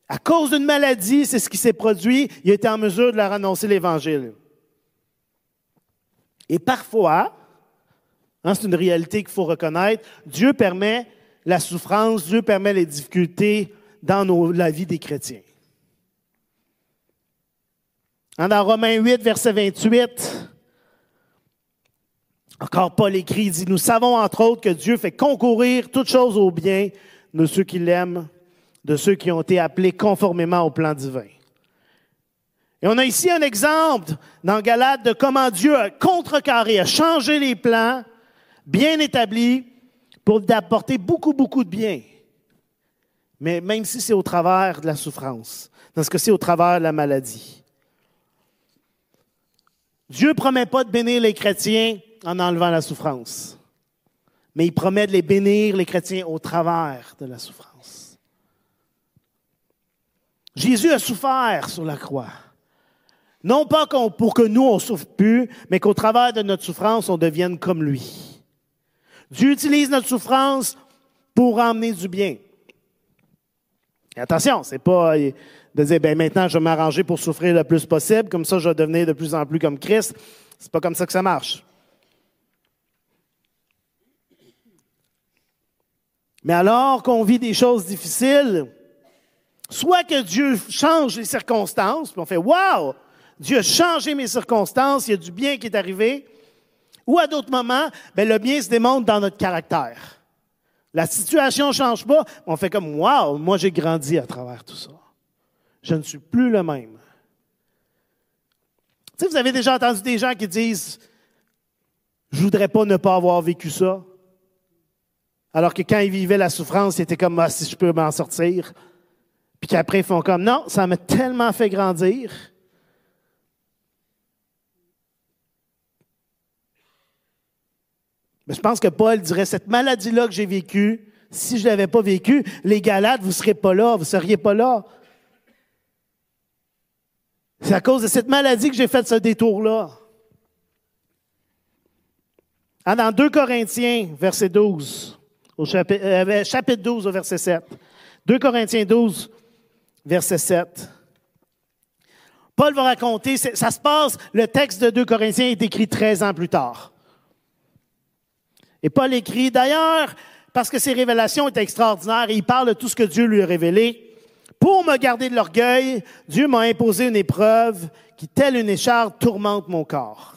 A: À cause d'une maladie, c'est ce qui s'est produit, il été en mesure de leur annoncer l'Évangile. Et parfois, hein, c'est une réalité qu'il faut reconnaître, Dieu permet la souffrance, Dieu permet les difficultés dans la vie des chrétiens. Dans Romains 8, verset 28, encore Paul écrit, dit, nous savons entre autres que Dieu fait concourir toutes choses au bien de ceux qui l'aiment, de ceux qui ont été appelés conformément au plan divin. Et on a ici un exemple dans Galate de comment Dieu a contrecarré, a changé les plans bien établis pour apporter beaucoup, beaucoup de bien. Mais même si c'est au travers de la souffrance, dans ce que c'est au travers de la maladie. Dieu promet pas de bénir les chrétiens en enlevant la souffrance. Mais il promet de les bénir, les chrétiens, au travers de la souffrance. Jésus a souffert sur la croix. Non pas pour que nous, on souffre plus, mais qu'au travers de notre souffrance, on devienne comme lui. Dieu utilise notre souffrance pour emmener du bien. Et attention, c'est pas de dire, ben maintenant, je vais m'arranger pour souffrir le plus possible, comme ça, je vais devenir de plus en plus comme Christ. C'est pas comme ça que ça marche. Mais alors qu'on vit des choses difficiles, soit que Dieu change les circonstances, puis on fait Wow! Dieu a changé mes circonstances, il y a du bien qui est arrivé. Ou à d'autres moments, ben, le bien se démontre dans notre caractère. La situation ne change pas, on fait comme Wow, moi j'ai grandi à travers tout ça. Je ne suis plus le même. Tu sais, vous avez déjà entendu des gens qui disent Je voudrais pas ne pas avoir vécu ça. Alors que quand ils vivaient la souffrance, ils étaient comme, ah, si je peux m'en sortir. Puis qu'après, ils font comme, non, ça m'a tellement fait grandir. Mais je pense que Paul dirait, cette maladie-là que j'ai vécue, si je ne l'avais pas vécue, les Galates, vous ne serez pas là, vous ne seriez pas là. C'est à cause de cette maladie que j'ai fait ce détour-là. Ah, dans 2 Corinthiens, verset 12, au chapitre, euh, chapitre 12, au verset 7. 2 Corinthiens 12, verset 7. Paul va raconter, ça se passe, le texte de 2 Corinthiens est écrit 13 ans plus tard. Et Paul écrit, d'ailleurs, parce que ses révélations étaient extraordinaires, il parle de tout ce que Dieu lui a révélé, pour me garder de l'orgueil, Dieu m'a imposé une épreuve qui, telle une écharpe, tourmente mon corps.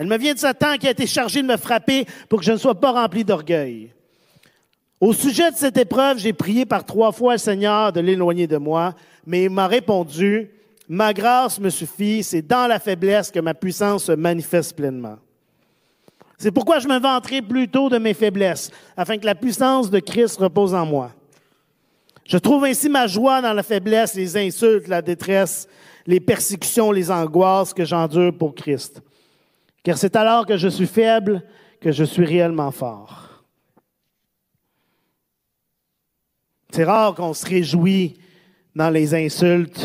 A: Elle me vient de Satan qui a été chargé de me frapper pour que je ne sois pas rempli d'orgueil. Au sujet de cette épreuve, j'ai prié par trois fois le Seigneur de l'éloigner de moi, mais il m'a répondu, ma grâce me suffit, c'est dans la faiblesse que ma puissance se manifeste pleinement. C'est pourquoi je me vanterai plutôt de mes faiblesses, afin que la puissance de Christ repose en moi. Je trouve ainsi ma joie dans la faiblesse, les insultes, la détresse, les persécutions, les angoisses que j'endure pour Christ. Car c'est alors que je suis faible que je suis réellement fort. C'est rare qu'on se réjouit dans les insultes,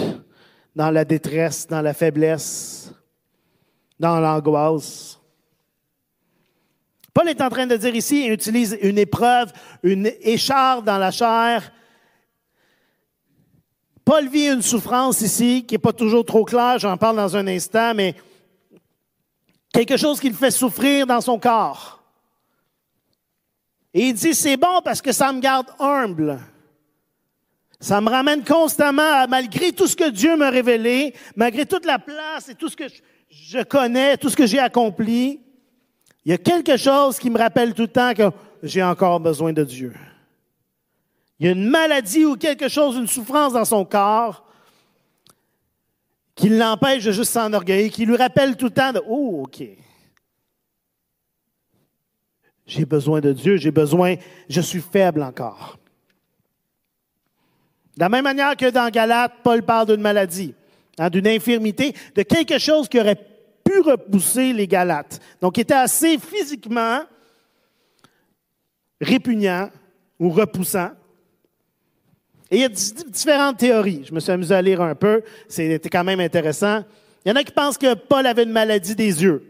A: dans la détresse, dans la faiblesse, dans l'angoisse. Paul est en train de dire ici, il utilise une épreuve, une écharpe dans la chair. Paul vit une souffrance ici qui n'est pas toujours trop claire, j'en parle dans un instant, mais quelque chose qui le fait souffrir dans son corps. Et il dit, c'est bon parce que ça me garde humble. Ça me ramène constamment, malgré tout ce que Dieu m'a révélé, malgré toute la place et tout ce que je connais, tout ce que j'ai accompli, il y a quelque chose qui me rappelle tout le temps que j'ai encore besoin de Dieu. Il y a une maladie ou quelque chose, une souffrance dans son corps qui l'empêche de juste s'enorgueillir, qui lui rappelle tout le temps de Oh, OK. J'ai besoin de Dieu, j'ai besoin, je suis faible encore. De la même manière que dans Galate, Paul parle d'une maladie, hein, d'une infirmité, de quelque chose qui aurait pu repousser les Galates. Donc, il était assez physiquement répugnant ou repoussant. Et il y a différentes théories. Je me suis amusé à lire un peu. C'était quand même intéressant. Il y en a qui pensent que Paul avait une maladie des yeux.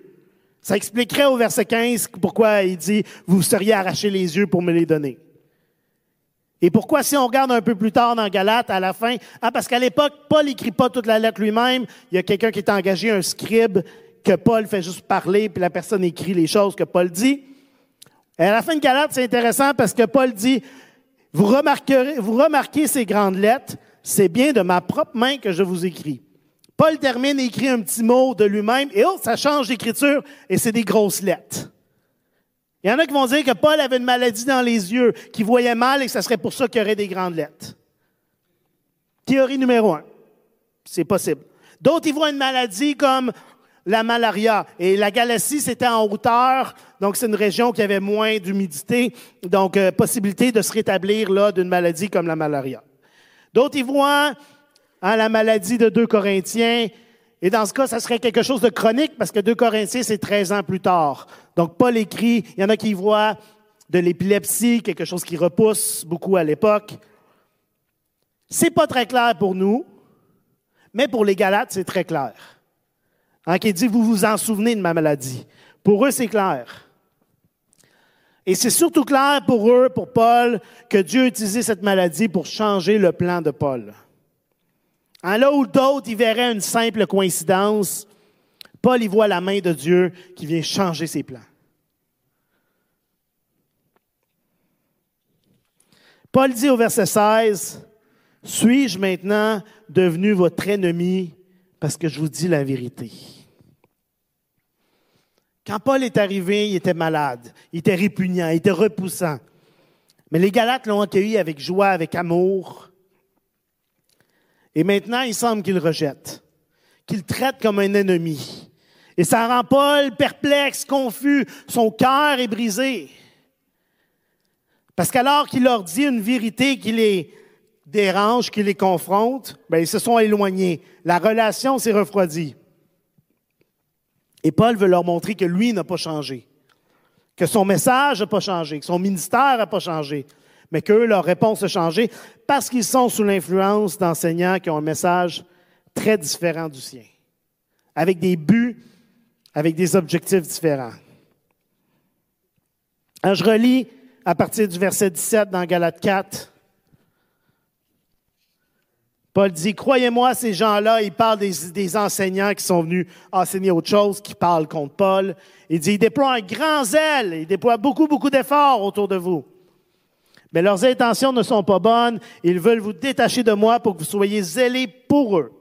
A: Ça expliquerait au verset 15 pourquoi il dit, vous seriez arraché les yeux pour me les donner. Et pourquoi, si on regarde un peu plus tard dans Galate, à la fin, ah, parce qu'à l'époque, Paul n'écrit pas toute la lettre lui-même. Il y a quelqu'un qui est engagé, un scribe, que Paul fait juste parler, puis la personne écrit les choses que Paul dit. Et à la fin de Galate, c'est intéressant parce que Paul dit, vous remarquerez, vous remarquez ces grandes lettres, c'est bien de ma propre main que je vous écris. Paul termine et écrit un petit mot de lui-même, et oh, ça change d'écriture, et c'est des grosses lettres. Il y en a qui vont dire que Paul avait une maladie dans les yeux, qu'il voyait mal et que ce serait pour ça qu'il y aurait des grandes lettres. Théorie numéro un. C'est possible. D'autres, ils voient une maladie comme la malaria. Et la Galatie, c'était en hauteur, donc c'est une région qui avait moins d'humidité, donc euh, possibilité de se rétablir là d'une maladie comme la malaria. D'autres y voient hein, la maladie de 2 Corinthiens, et dans ce cas, ça serait quelque chose de chronique parce que 2 Corinthiens, c'est 13 ans plus tard. Donc Paul écrit, il y en a qui y voient de l'épilepsie, quelque chose qui repousse beaucoup à l'époque. C'est pas très clair pour nous, mais pour les Galates, c'est très clair. Hein, qui dit, vous vous en souvenez de ma maladie. Pour eux, c'est clair. Et c'est surtout clair pour eux, pour Paul, que Dieu a utilisé cette maladie pour changer le plan de Paul. En là où d'autres y verraient une simple coïncidence, Paul y voit la main de Dieu qui vient changer ses plans. Paul dit au verset 16, Suis-je maintenant devenu votre ennemi parce que je vous dis la vérité? Quand Paul est arrivé, il était malade, il était répugnant, il était repoussant. Mais les Galates l'ont accueilli avec joie, avec amour. Et maintenant, il semble qu'il rejette, qu'il traite comme un ennemi. Et ça rend Paul perplexe, confus, son cœur est brisé. Parce qu'alors qu'il leur dit une vérité qui les dérange, qui les confronte, ben, ils se sont éloignés. La relation s'est refroidie. Et Paul veut leur montrer que lui n'a pas changé, que son message n'a pas changé, que son ministère n'a pas changé, mais que leur réponse a changé parce qu'ils sont sous l'influence d'enseignants qui ont un message très différent du sien, avec des buts, avec des objectifs différents. Alors, je relis à partir du verset 17 dans Galate 4. Paul dit, croyez-moi, ces gens-là, ils parlent des, enseignants qui sont venus enseigner autre chose, qui parlent contre Paul. Il dit, ils déploient un grand zèle, ils déploient beaucoup, beaucoup d'efforts autour de vous. Mais leurs intentions ne sont pas bonnes. Ils veulent vous détacher de moi pour que vous soyez zélés pour eux.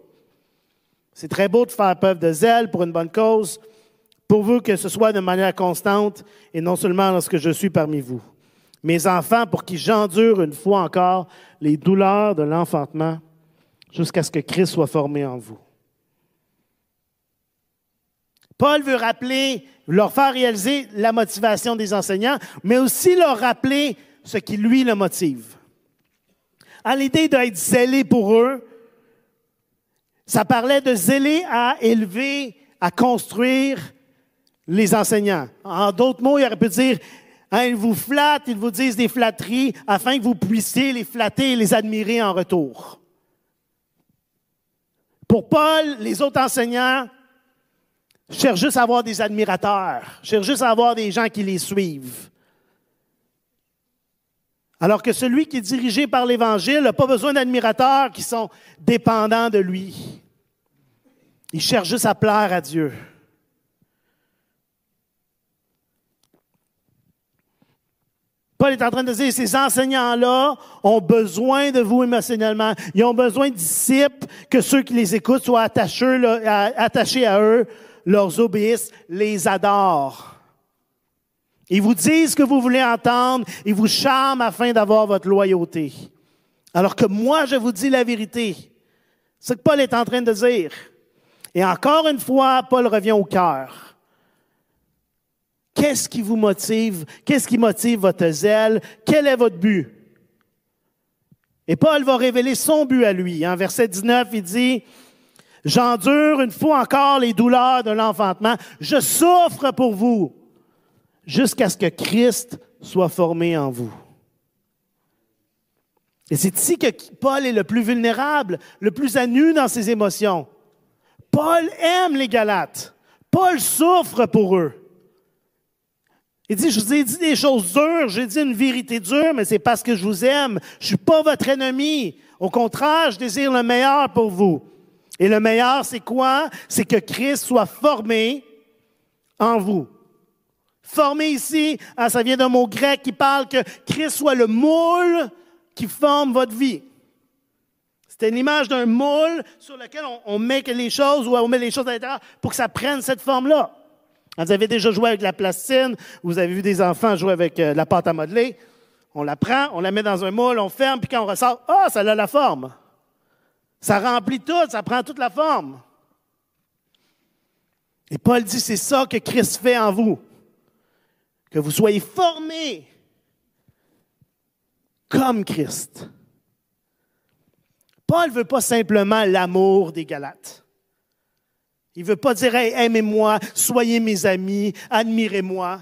A: C'est très beau de faire preuve de zèle pour une bonne cause, vous que ce soit de manière constante et non seulement lorsque je suis parmi vous. Mes enfants, pour qui j'endure une fois encore les douleurs de l'enfantement jusqu'à ce que Christ soit formé en vous. Paul veut rappeler, leur faire réaliser la motivation des enseignants, mais aussi leur rappeler ce qui lui le motive. À l'idée d'être zélé pour eux, ça parlait de zéler à élever, à construire les enseignants. En d'autres mots, il aurait pu dire, hein, ils vous flattent, ils vous disent des flatteries afin que vous puissiez les flatter et les admirer en retour. Pour Paul, les autres enseignants cherchent juste à avoir des admirateurs, cherchent juste à avoir des gens qui les suivent. Alors que celui qui est dirigé par l'Évangile n'a pas besoin d'admirateurs qui sont dépendants de lui. Il cherche juste à plaire à Dieu. Paul est en train de dire, ces enseignants-là ont besoin de vous émotionnellement. Ils ont besoin de disciples, que ceux qui les écoutent soient attachés, à eux, leur obéissent, les adorent. Ils vous disent ce que vous voulez entendre, ils vous charment afin d'avoir votre loyauté. Alors que moi, je vous dis la vérité. C'est ce que Paul est en train de dire. Et encore une fois, Paul revient au cœur. Qu'est-ce qui vous motive? Qu'est-ce qui motive votre zèle? Quel est votre but? Et Paul va révéler son but à lui. En verset 19, il dit, J'endure une fois encore les douleurs de l'enfantement. Je souffre pour vous jusqu'à ce que Christ soit formé en vous. Et c'est ici que Paul est le plus vulnérable, le plus à nu dans ses émotions. Paul aime les Galates. Paul souffre pour eux. Il dit, je vous ai dit des choses dures, j'ai dit une vérité dure, mais c'est parce que je vous aime. Je suis pas votre ennemi. Au contraire, je désire le meilleur pour vous. Et le meilleur, c'est quoi? C'est que Christ soit formé en vous. Formé ici, hein, ça vient d'un mot grec qui parle que Christ soit le moule qui forme votre vie. C'est une image d'un moule sur lequel on, on met les choses ou on met les choses à l'intérieur pour que ça prenne cette forme-là. Vous avez déjà joué avec la plastine, vous avez vu des enfants jouer avec euh, la pâte à modeler. On la prend, on la met dans un moule, on ferme, puis quand on ressort, ah, ça a la forme. Ça remplit tout, ça prend toute la forme. Et Paul dit, c'est ça que Christ fait en vous. Que vous soyez formés comme Christ. Paul ne veut pas simplement l'amour des Galates. Il ne veut pas dire aimez-moi, soyez mes amis, admirez-moi.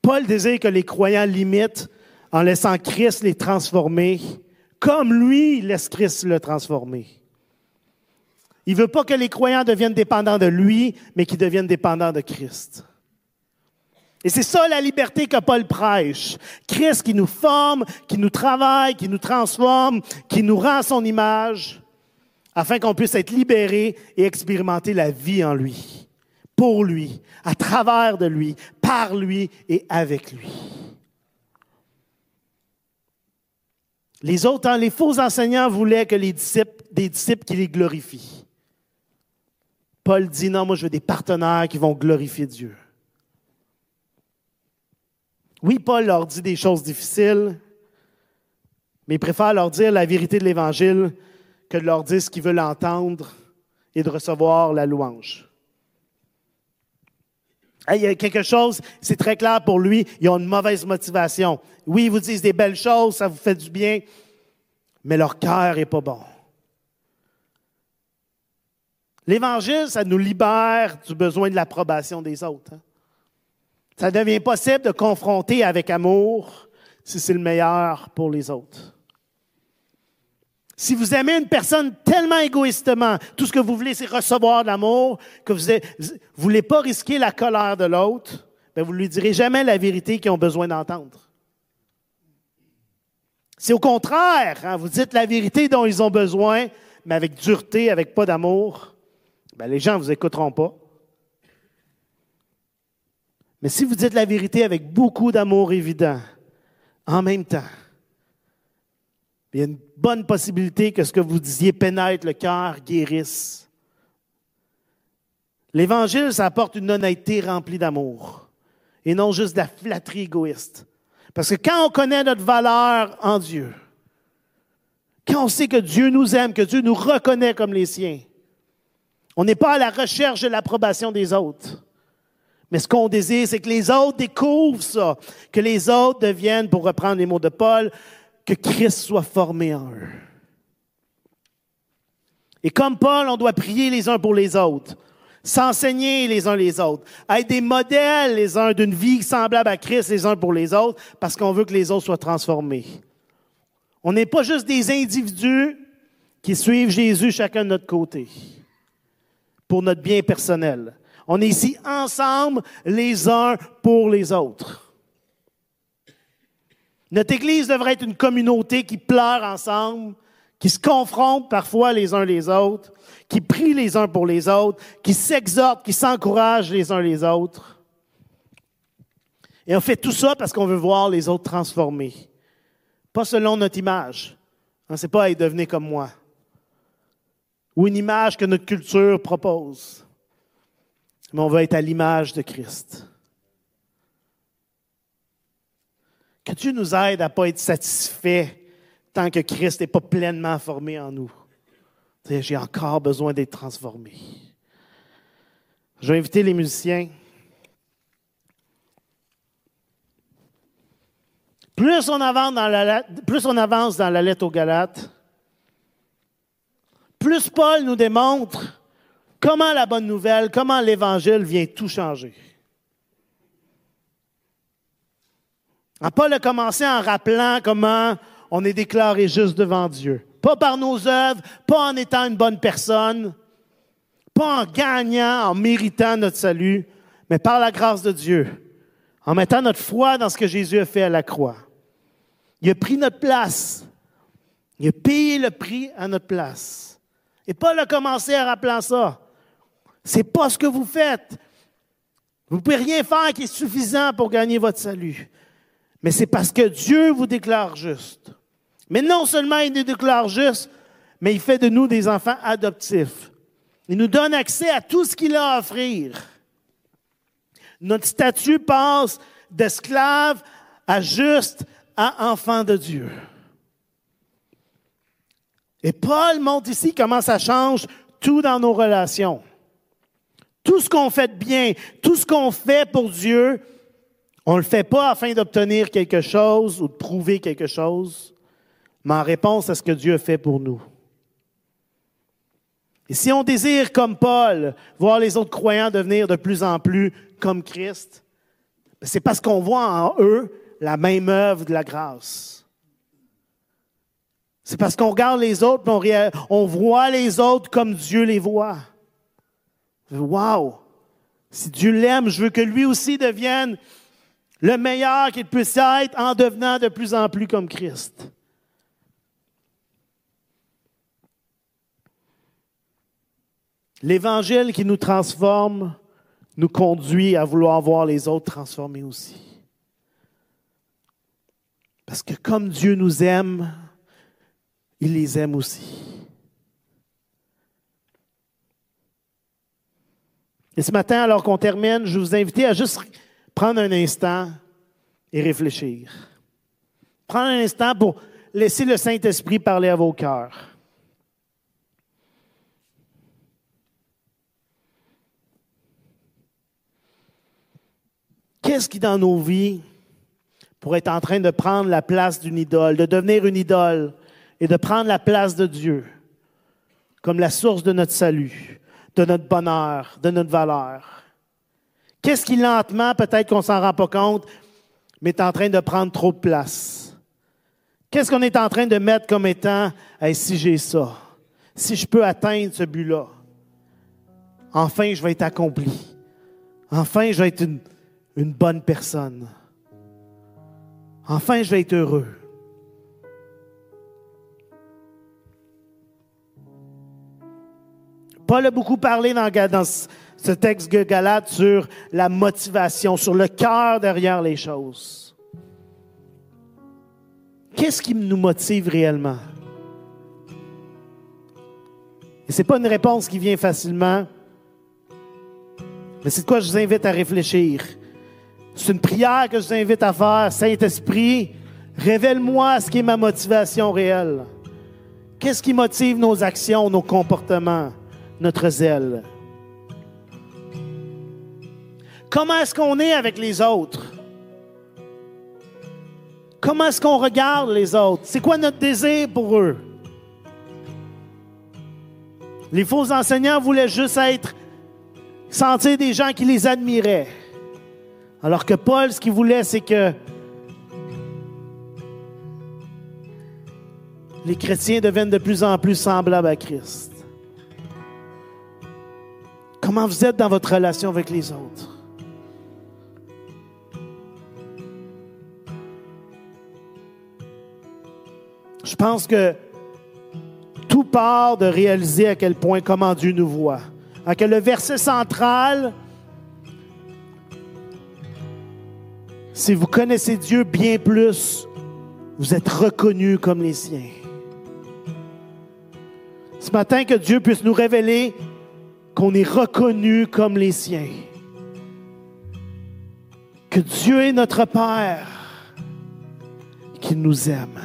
A: Paul désire que les croyants limitent en laissant Christ les transformer, comme lui laisse Christ le transformer. Il ne veut pas que les croyants deviennent dépendants de lui, mais qu'ils deviennent dépendants de Christ. Et c'est ça la liberté que Paul prêche. Christ qui nous forme, qui nous travaille, qui nous transforme, qui nous rend son image afin qu'on puisse être libéré et expérimenter la vie en lui, pour lui, à travers de lui, par lui et avec lui. Les autres, hein, les faux enseignants voulaient que les disciples, des disciples qui les glorifient. Paul dit non, moi je veux des partenaires qui vont glorifier Dieu. Oui, Paul leur dit des choses difficiles, mais il préfère leur dire la vérité de l'Évangile que de leur dire ce qu'ils veulent entendre et de recevoir la louange. Il y a quelque chose, c'est très clair pour lui, ils ont une mauvaise motivation. Oui, ils vous disent des belles choses, ça vous fait du bien, mais leur cœur est pas bon. L'Évangile, ça nous libère du besoin de l'approbation des autres. Hein. Ça devient possible de confronter avec amour si c'est le meilleur pour les autres. Si vous aimez une personne tellement égoïstement, tout ce que vous voulez, c'est recevoir de l'amour, que vous ne voulez pas risquer la colère de l'autre, ben vous ne lui direz jamais la vérité qu'ils ont besoin d'entendre. C'est au contraire, hein, vous dites la vérité dont ils ont besoin, mais avec dureté, avec pas d'amour, ben les gens ne vous écouteront pas. Mais si vous dites la vérité avec beaucoup d'amour évident, en même temps, il y a une bonne possibilité que ce que vous disiez pénètre le cœur, guérisse. L'Évangile, ça apporte une honnêteté remplie d'amour et non juste de la flatterie égoïste. Parce que quand on connaît notre valeur en Dieu, quand on sait que Dieu nous aime, que Dieu nous reconnaît comme les siens, on n'est pas à la recherche de l'approbation des autres. Mais ce qu'on désire, c'est que les autres découvrent ça, que les autres deviennent, pour reprendre les mots de Paul, que Christ soit formé en eux. Et comme Paul, on doit prier les uns pour les autres, s'enseigner les uns les autres, être des modèles les uns d'une vie semblable à Christ les uns pour les autres, parce qu'on veut que les autres soient transformés. On n'est pas juste des individus qui suivent Jésus chacun de notre côté pour notre bien personnel. On est ici ensemble les uns pour les autres. Notre Église devrait être une communauté qui pleure ensemble, qui se confronte parfois les uns les autres, qui prie les uns pour les autres, qui s'exhorte, qui s'encourage les uns les autres. Et on fait tout ça parce qu'on veut voir les autres transformés. Pas selon notre image. On ne sait pas être devenir comme moi. Ou une image que notre culture propose. Mais on veut être à l'image de Christ. Que Dieu nous aide à ne pas être satisfait tant que Christ n'est pas pleinement formé en nous. J'ai encore besoin d'être transformé. Je vais inviter les musiciens. Plus on avance dans la, plus on avance dans la lettre aux Galates, plus Paul nous démontre comment la bonne nouvelle, comment l'Évangile vient tout changer. Ah, Paul a commencé en rappelant comment on est déclaré juste devant Dieu. Pas par nos œuvres, pas en étant une bonne personne, pas en gagnant, en méritant notre salut, mais par la grâce de Dieu, en mettant notre foi dans ce que Jésus a fait à la croix. Il a pris notre place. Il a payé le prix à notre place. Et Paul a commencé à rappeler ça. C'est pas ce que vous faites. Vous ne pouvez rien faire qui est suffisant pour gagner votre salut. Mais c'est parce que Dieu vous déclare juste. Mais non seulement il nous déclare juste, mais il fait de nous des enfants adoptifs. Il nous donne accès à tout ce qu'il a à offrir. Notre statut passe d'esclave à juste à enfant de Dieu. Et Paul montre ici comment ça change tout dans nos relations. Tout ce qu'on fait de bien, tout ce qu'on fait pour Dieu, on ne le fait pas afin d'obtenir quelque chose ou de prouver quelque chose, mais en réponse à ce que Dieu fait pour nous. Et si on désire, comme Paul, voir les autres croyants devenir de plus en plus comme Christ, c'est parce qu'on voit en eux la même œuvre de la grâce. C'est parce qu'on regarde les autres, on, on voit les autres comme Dieu les voit. Wow! Si Dieu l'aime, je veux que lui aussi devienne le meilleur qu'il puisse être en devenant de plus en plus comme Christ. L'évangile qui nous transforme nous conduit à vouloir voir les autres transformés aussi. Parce que comme Dieu nous aime, il les aime aussi. Et ce matin, alors qu'on termine, je vous invite à juste prendre un instant et réfléchir. Prendre un instant pour laisser le Saint-Esprit parler à vos cœurs. Qu'est-ce qui, dans nos vies, pourrait être en train de prendre la place d'une idole, de devenir une idole et de prendre la place de Dieu comme la source de notre salut, de notre bonheur, de notre valeur? Qu'est-ce qui lentement, peut-être qu'on s'en rend pas compte, mais est en train de prendre trop de place? Qu'est-ce qu'on est en train de mettre comme étant, si j'ai ça, si je peux atteindre ce but-là, enfin je vais être accompli. Enfin je vais être une, une bonne personne. Enfin je vais être heureux. Paul a beaucoup parlé dans, dans ce texte de Galate sur la motivation, sur le cœur derrière les choses. Qu'est-ce qui nous motive réellement? Et ce n'est pas une réponse qui vient facilement, mais c'est de quoi je vous invite à réfléchir. C'est une prière que je vous invite à faire. Saint-Esprit, révèle-moi ce qui est ma motivation réelle. Qu'est-ce qui motive nos actions, nos comportements, notre zèle? Comment est-ce qu'on est avec les autres? Comment est-ce qu'on regarde les autres? C'est quoi notre désir pour eux? Les faux enseignants voulaient juste être, sentir des gens qui les admiraient. Alors que Paul, ce qu'il voulait, c'est que les chrétiens deviennent de plus en plus semblables à Christ. Comment vous êtes dans votre relation avec les autres? Je pense que tout part de réaliser à quel point comment Dieu nous voit. À quel le verset central, si vous connaissez Dieu bien plus, vous êtes reconnu comme les siens. Ce matin, que Dieu puisse nous révéler qu'on est reconnu comme les siens. Que Dieu est notre Père, qu'il nous aime.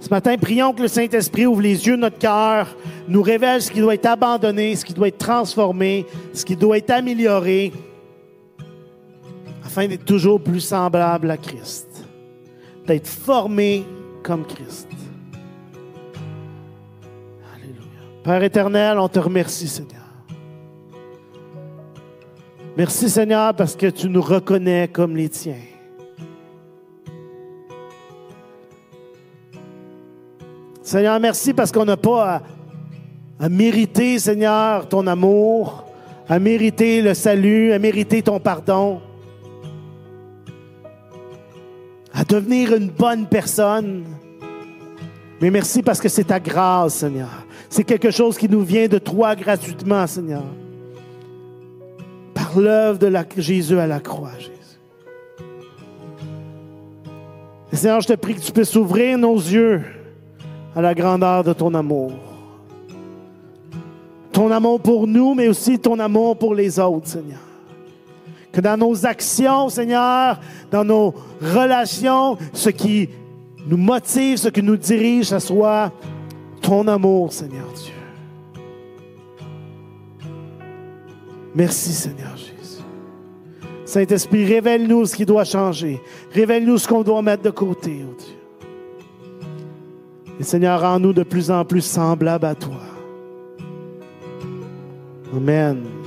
A: Ce matin, prions que le Saint-Esprit ouvre les yeux de notre cœur, nous révèle ce qui doit être abandonné, ce qui doit être transformé, ce qui doit être amélioré, afin d'être toujours plus semblable à Christ, d'être formé comme Christ. Alléluia. Père éternel, on te remercie, Seigneur. Merci, Seigneur, parce que tu nous reconnais comme les tiens. Seigneur, merci parce qu'on n'a pas à, mériter, Seigneur, ton amour, à mériter le salut, à mériter ton pardon, à devenir une bonne personne. Mais merci parce que c'est ta grâce, Seigneur. C'est quelque chose qui nous vient de toi gratuitement, Seigneur. Par l'œuvre de Jésus à la croix, Jésus. Seigneur, je te prie que tu puisses ouvrir nos yeux à la grandeur de ton amour. Ton amour pour nous, mais aussi ton amour pour les autres, Seigneur. Que dans nos actions, Seigneur, dans nos relations, ce qui nous motive, ce qui nous dirige, ce soit ton amour, Seigneur Dieu. Merci, Seigneur Jésus. Saint-Esprit, révèle-nous ce qui doit changer. Révèle-nous ce qu'on doit mettre de côté, oh Dieu. Et Seigneur, rends-nous de plus en plus semblables à toi. Amen.